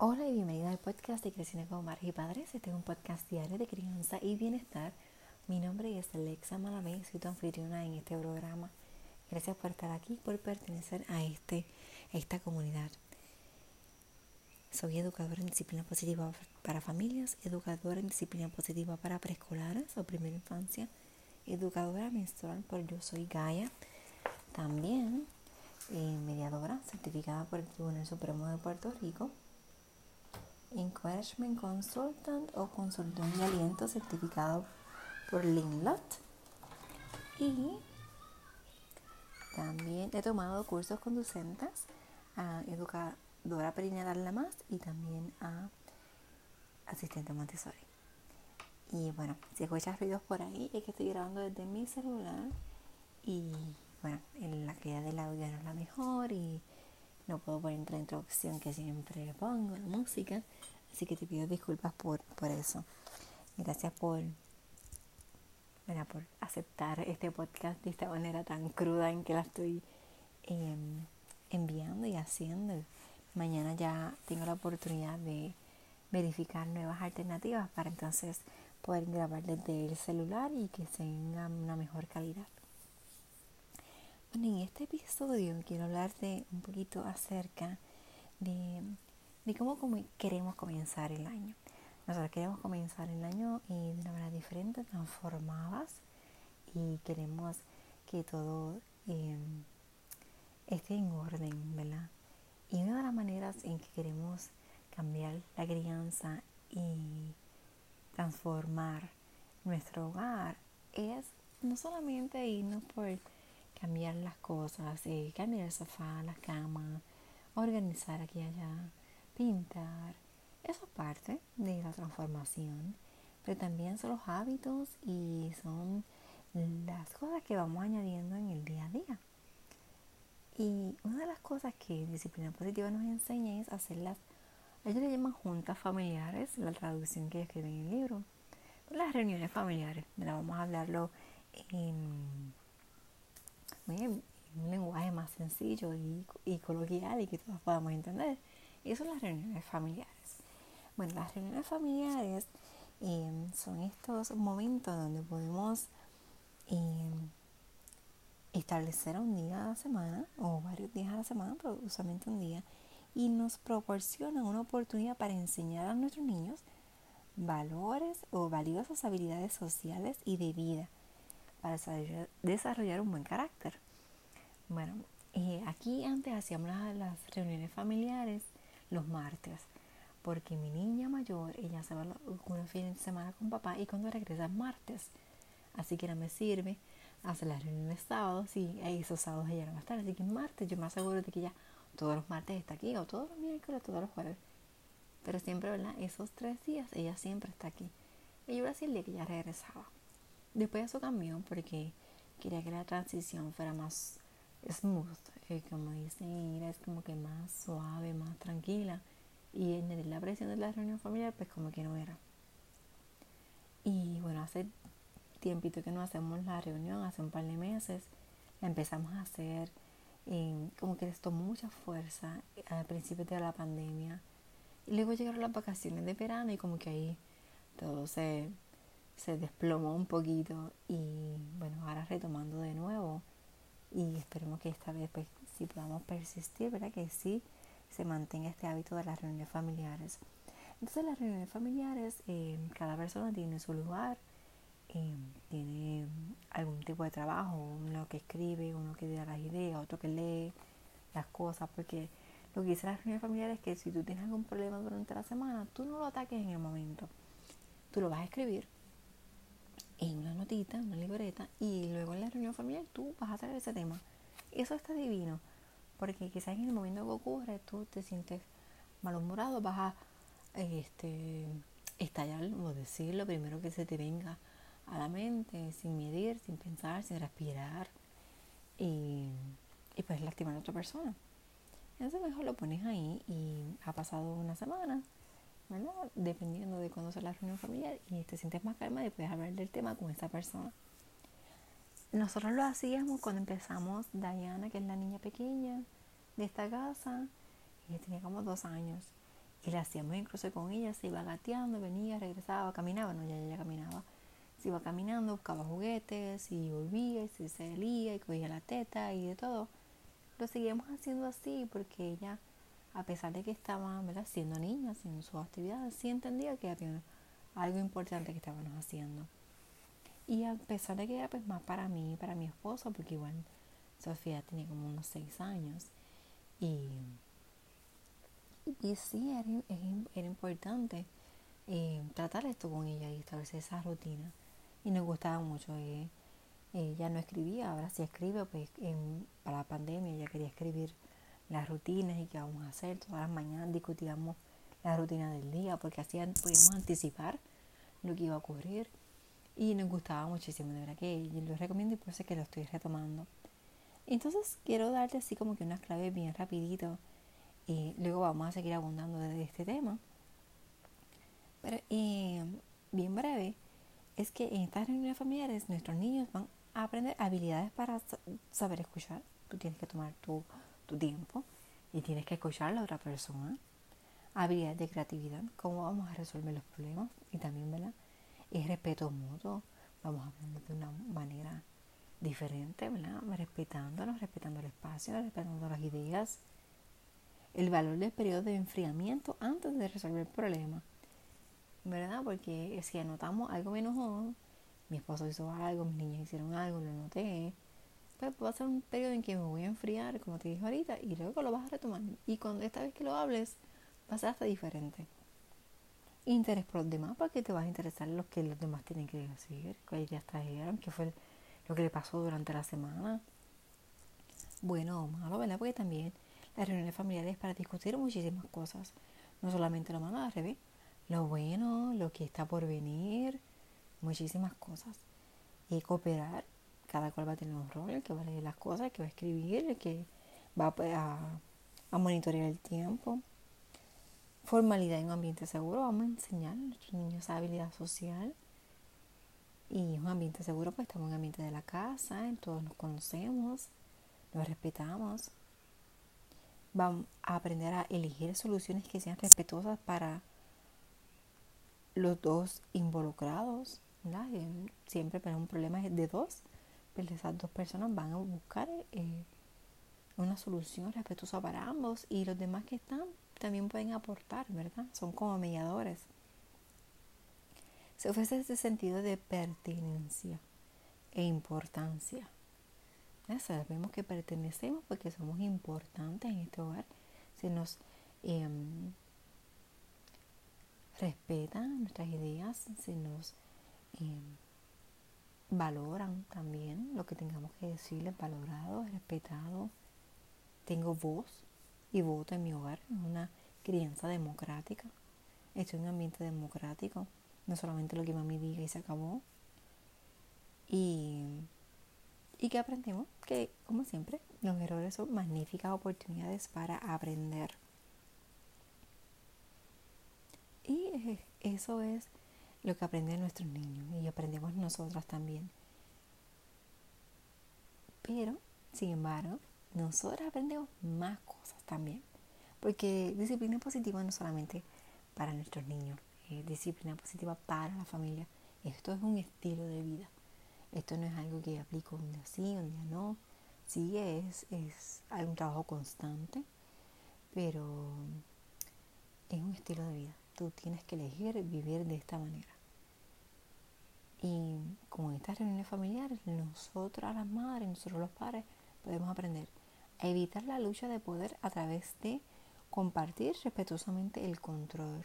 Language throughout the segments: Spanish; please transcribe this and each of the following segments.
Hola y bienvenida al podcast de Creciendo como Madres y Padres. Este es un podcast diario de crianza y bienestar. Mi nombre es Alexa Malamé, soy tu anfitriona en este programa. Gracias por estar aquí, por pertenecer a, este, esta comunidad. Soy educadora en disciplina positiva para familias, educadora en disciplina positiva para preescolares o primera infancia, educadora menstrual por Yo Soy Gaia. También eh, mediadora certificada por el Tribunal Supremo de Puerto Rico Encouragement Consultant o consultor de aliento certificado por Linlot. Y también he tomado cursos conducentes a educadora perinatal la más y también a asistente Montessori. Y bueno, si escuchas ruidos por ahí es que estoy grabando desde mi celular y bueno, la calidad del audio no es la mejor y no puedo poner la introducción que siempre pongo, la música. Así que te pido disculpas por, por eso. Gracias por, por aceptar este podcast de esta manera tan cruda en que la estoy em, enviando y haciendo. Mañana ya tengo la oportunidad de verificar nuevas alternativas para entonces poder grabar desde el celular y que tenga una mejor calidad. Bueno, en este episodio quiero hablarte un poquito acerca de, cómo queremos comenzar el año. Nosotros queremos comenzar el año de una manera diferente, transformadas, y queremos que todo em, esté en orden, ¿verdad? Y una de las maneras en que queremos cambiar la crianza y transformar nuestro hogar es no solamente irnos por cambiar las cosas, eh, cambiar el sofá, la cama, organizar aquí y allá, pintar. Eso es parte de la transformación, pero también son los hábitos y son las cosas que vamos añadiendo en el día a día. Y una de las cosas que Disciplina Positiva nos enseña es hacerlas, ellos le llaman juntas familiares, la traducción que escriben en el libro, las reuniones familiares, vamos a hablarlo en un lenguaje más sencillo y, coloquial y que todos podamos entender. Y son las reuniones familiares. Bueno, las reuniones familiares em, son estos momentos donde podemos em, establecer un día a la semana o varios días a la semana, pero usualmente un día, y nos proporcionan una oportunidad para enseñar a nuestros niños valores o valiosas habilidades sociales y de vida para desarrollar un buen carácter. Bueno, aquí antes hacíamos las, reuniones familiares los martes, porque mi niña mayor, ella se va una fin de semana con papá y cuando regresa es martes. Así que no me sirve hacer las reuniones sábados y esos sábados ella no va a estar. Así que martes yo me aseguro de que ella todos los martes está aquí, o todos los miércoles, todos los jueves. Pero siempre, ¿verdad? Esos tres días ella siempre está aquí. Y yo iba a decirle que ella regresaba. Después eso cambió porque quería que la transición fuera más smooth, eh, como dicen es como que más suave, más tranquila. Y en la presión de la reunión familiar, pues como que no era. Y bueno, hace tiempito que no hacemos la reunión, hace un par de meses, la empezamos a hacer, eh, como que les tomó mucha fuerza al principio de la pandemia. Y luego llegaron las vacaciones de verano y como que ahí todo se, se desplomó un poquito y bueno, ahora retomando de nuevo y esperemos que esta vez pues si podamos persistir, ¿verdad? Que sí se mantenga este hábito de las reuniones familiares. Entonces las reuniones familiares, eh, cada persona tiene su lugar, eh, tiene algún tipo de trabajo, uno que escribe, uno que da las ideas, otro que lee las cosas, porque lo que dice las reuniones familiares es que si tú tienes algún problema durante la semana, tú no lo ataques en el momento, tú lo vas a escribir en una notita, una libreta, y luego en la reunión familiar tú vas a traer ese tema. Eso está divino, porque quizás en el momento que ocurre tú te sientes malhumorado, vas a este, estallar o decir lo primero que se te venga a la mente, sin medir, sin pensar, sin respirar, y, y pues lastimar a otra persona. Entonces mejor lo pones ahí y ha pasado una semana, Dependiendo de cuándo sea la reunión familiar y te sientes más calma y puedes hablar del tema con esa persona. Nosotros lo hacíamos cuando empezamos, Diana, que es la niña pequeña de esta casa, ella tenía como dos años. y la hacíamos incluso con ella, se iba gateando, venía, regresaba, caminaba, no, ya ella caminaba. Se iba caminando, buscaba juguetes y volvía y se salía y cogía la teta y de todo. Lo seguíamos haciendo así porque ella, a pesar de que estaba siendo niña, haciendo sus actividades, sí entendía que había algo importante que estábamos haciendo. Y a pesar de que era pues más para mí, para mi esposo, porque igual Sofía tenía como unos seis años. Y, y sí, era, era importante eh, tratar esto con ella y establecer esa rutina. Y nos gustaba mucho. Eh, ella no escribía, ahora sí escribe, pues para la pandemia ella quería escribir las rutinas y qué vamos a hacer. Todas las mañanas discutíamos la rutina del día porque así podíamos anticipar lo que iba a ocurrir. Y nos gustaba muchísimo, de verdad que lo recomiendo y por eso es que lo estoy retomando. Entonces quiero darte así como que unas claves bien rapidito y luego vamos a seguir abundando de este tema. Pero bien breve, es que en estas reuniones familiares nuestros niños van a aprender habilidades para saber escuchar. Tú tienes que tomar tu, tu tiempo y tienes que escuchar a la otra persona. Habilidades de creatividad, cómo vamos a resolver los problemas y también, ¿verdad? Y respeto mutuo, vamos a aprender de una manera diferente, ¿verdad? Respetándonos, respetando el espacio, respetando las ideas. El valor del periodo de enfriamiento antes de resolver el problema, ¿verdad? Porque si anotamos algo menos mi esposo hizo algo, mis niños hicieron algo, lo noté, pues va a ser un periodo en que me voy a enfriar, como te dije ahorita, y luego lo vas a retomar. Y cuando esta vez que lo hables, va a ser hasta diferente. Interés por los demás, porque te vas a interesar lo que los demás tienen que decir, qué ideas trajeron, qué fue lo que le pasó durante la semana. Bueno o malo, ¿verdad? Porque también las reuniones familiares para discutir muchísimas cosas. No solamente lo malo, al revés. Lo bueno, lo que está por venir, muchísimas cosas. Y cooperar. Cada cual va a tener un rol, el que va a leer las cosas, el que va a escribir, el que va a, a monitorear el tiempo. Formalidad en un ambiente seguro. Vamos a enseñar a nuestros niños habilidad social y un ambiente seguro, pues estamos en un ambiente de la casa, todos nos conocemos, nos respetamos. Vamos a aprender a elegir soluciones que sean respetuosas para los dos involucrados. Siempre pero un problema de dos, pues esas dos personas van a buscar eh, una solución respetuosa para ambos y los demás que están también pueden aportar, ¿verdad? Son como mediadores se ofrece ese sentido de pertenencia e importancia. Sabemos que pertenecemos porque somos importantes en este hogar. Se nos em, respetan nuestras ideas, se nos em, valoran también lo que tengamos que decirles, valorado, respetado. Tengo voz y voto en mi hogar, en una crianza democrática. Estoy en un ambiente democrático no solamente lo que mami diga y se acabó. Y, y que aprendemos que, como siempre, los errores son magníficas oportunidades para aprender. Y eso es lo que aprenden nuestros niños y aprendemos nosotros también. Pero, sin embargo, nosotros aprendemos más cosas también. Porque disciplina positiva no solamente para nuestros niños, eh, disciplina positiva para la familia. Esto es un estilo de vida. Esto no es algo que aplico un día sí, un día no. Sí es, es un trabajo constante, pero es un estilo de vida. Tú tienes que elegir vivir de esta manera. Y como en estas reuniones familiares, nosotros las madres, nosotros los padres, podemos aprender a evitar la lucha de poder a través de compartir respetuosamente el control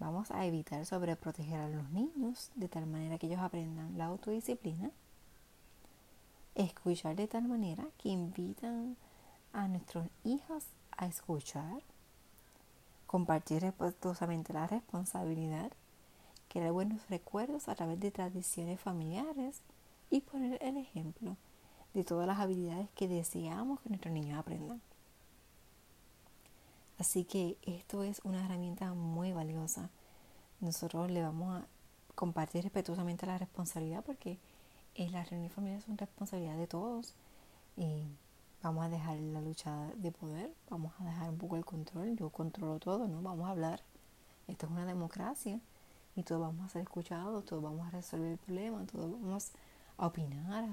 Vamos a evitar sobreproteger a los niños de tal manera que ellos aprendan la autodisciplina. Escuchar de tal manera que invitan a nuestros hijos a escuchar. Compartir respetuosamente la responsabilidad. Crear buenos recuerdos a través de tradiciones familiares y poner el ejemplo de todas las habilidades que deseamos que nuestros niños aprendan. Así que esto es una herramienta muy valiosa. Nosotros le vamos a compartir respetuosamente la responsabilidad porque en la reunión familiar es una responsabilidad de todos. Vamos a dejar la lucha de poder, vamos a dejar un poco el control, yo controlo todo, ¿no? Vamos a hablar. Esto es una democracia y todos vamos a ser escuchados, todos vamos a resolver el problema, todos vamos a opinar,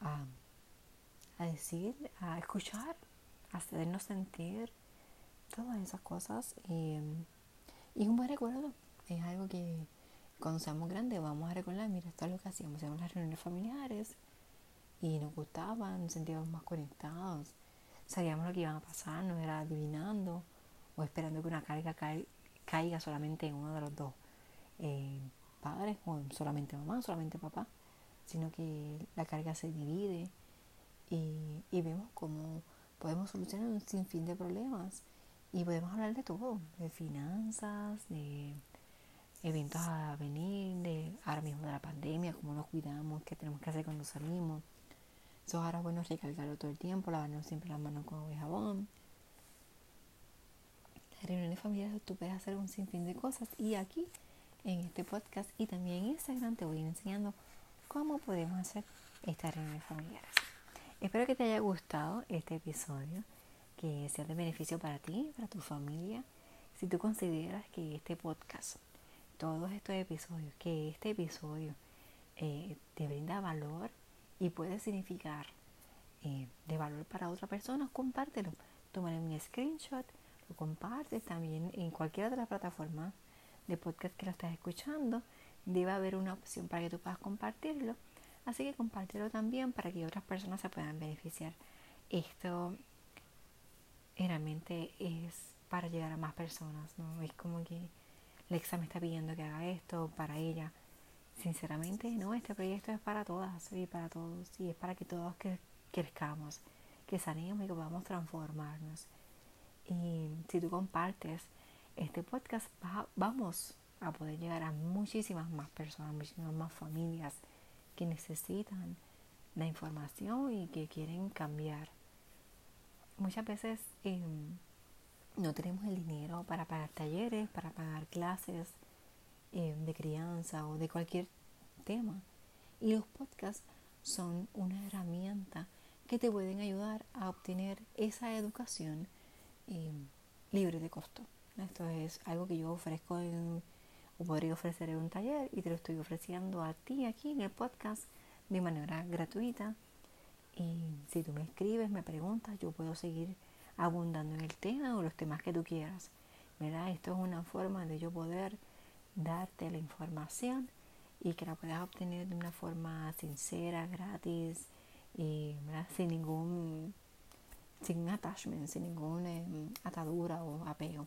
a, a, decir, a escuchar, a hacernos sentir, todas esas cosas. Y, y es un buen recuerdo, es algo que cuando seamos grandes vamos a recordar, mira, esto es lo que hacíamos, hacíamos las reuniones familiares y nos gustaban, nos sentíamos más conectados, sabíamos lo que iba a pasar, no era adivinando o esperando que una carga caiga solamente en uno de los dos eh, padres, o solamente mamá, solamente papá, sino que la carga se divide y, y vemos cómo podemos solucionar un sinfín de problemas y podemos hablar de todo, de finanzas, de eventos a venir, de ahora mismo de la pandemia, cómo nos cuidamos, qué tenemos que hacer cuando salimos. Eso ahora bueno recargarlo todo el tiempo, lavarnos siempre las manos con agua y jabón. Las reuniones familiares tú puedes hacer un sinfín de cosas y aquí en este podcast y también en Instagram te voy enseñando cómo podemos hacer estas reuniones familiares. Espero que te haya gustado este episodio, que sea de beneficio para ti, para tu familia. Si tú consideras que este podcast todos estos episodios, que este episodio eh, te brinda valor y puede significar eh, de valor para otra persona, compártelo. Tómale un screenshot, lo compartes también en cualquiera de las plataformas de podcast que lo estás escuchando. Debe haber una opción para que tú puedas compartirlo. Así que compártelo también para que otras personas se puedan beneficiar. Esto realmente es para llegar a más personas, ¿no? Es como que Lexa me está pidiendo que haga esto para ella. Sinceramente, no, este proyecto es para todas y para todos y es para que todos crezcamos, que sanemos y que podamos transformarnos. Y si tú compartes este podcast, vamos a poder llegar a muchísimas más personas, muchísimas más familias que necesitan la información y que quieren cambiar. Muchas veces em, no tenemos el dinero para pagar talleres, para pagar clases eh, de crianza o de cualquier tema. Y los podcasts son una herramienta que te pueden ayudar a obtener esa educación eh, libre de costo. Esto es algo que yo ofrezco en, o podría ofrecer en un taller y te lo estoy ofreciendo a ti aquí en el podcast de manera gratuita. Y si tú me escribes, me preguntas, yo puedo seguir abundando en el tema o los temas que tú quieras. ¿verdad? Esto es una forma de yo poder darte la información y que la puedas obtener de una forma sincera, gratis y sin ningún sin attachment, sin ninguna em, atadura o apego.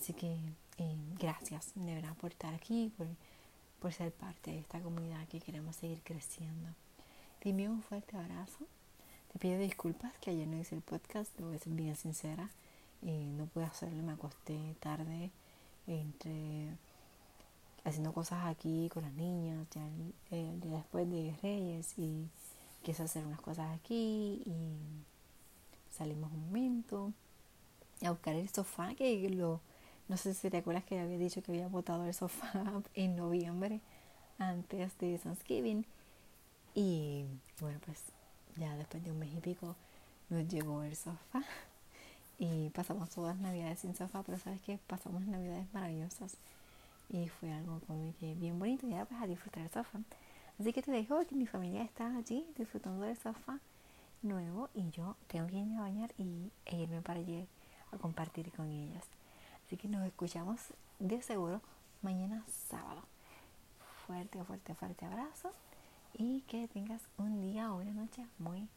Así que eh, gracias por estar aquí, por, ser parte de esta comunidad que queremos seguir creciendo. Te envío un fuerte abrazo te pido disculpas que ayer no hice el podcast, voy a ser bien sincera. Eh, no pude hacerlo, me acosté tarde entre haciendo cosas aquí con las niñas, ya el, día después de Reyes y quise hacer unas cosas aquí y salimos un momento a buscar el sofá que lo no sé si te acuerdas que había dicho que había botado el sofá en noviembre antes de Thanksgiving y bueno pues ya después de un mes y pico nos llegó el sofá y pasamos todas las navidades sin sofá, pero sabes que pasamos navidades maravillosas y fue algo como que bien bonito y ya pues a disfrutar el sofá. Así que te dejo que mi familia está allí disfrutando del sofá nuevo y yo tengo que irme a bañar y e irme para allí a compartir con ellas. Así que nos escuchamos de seguro mañana sábado. Fuerte, fuerte, fuerte abrazo y que tengas un día o una noche muy.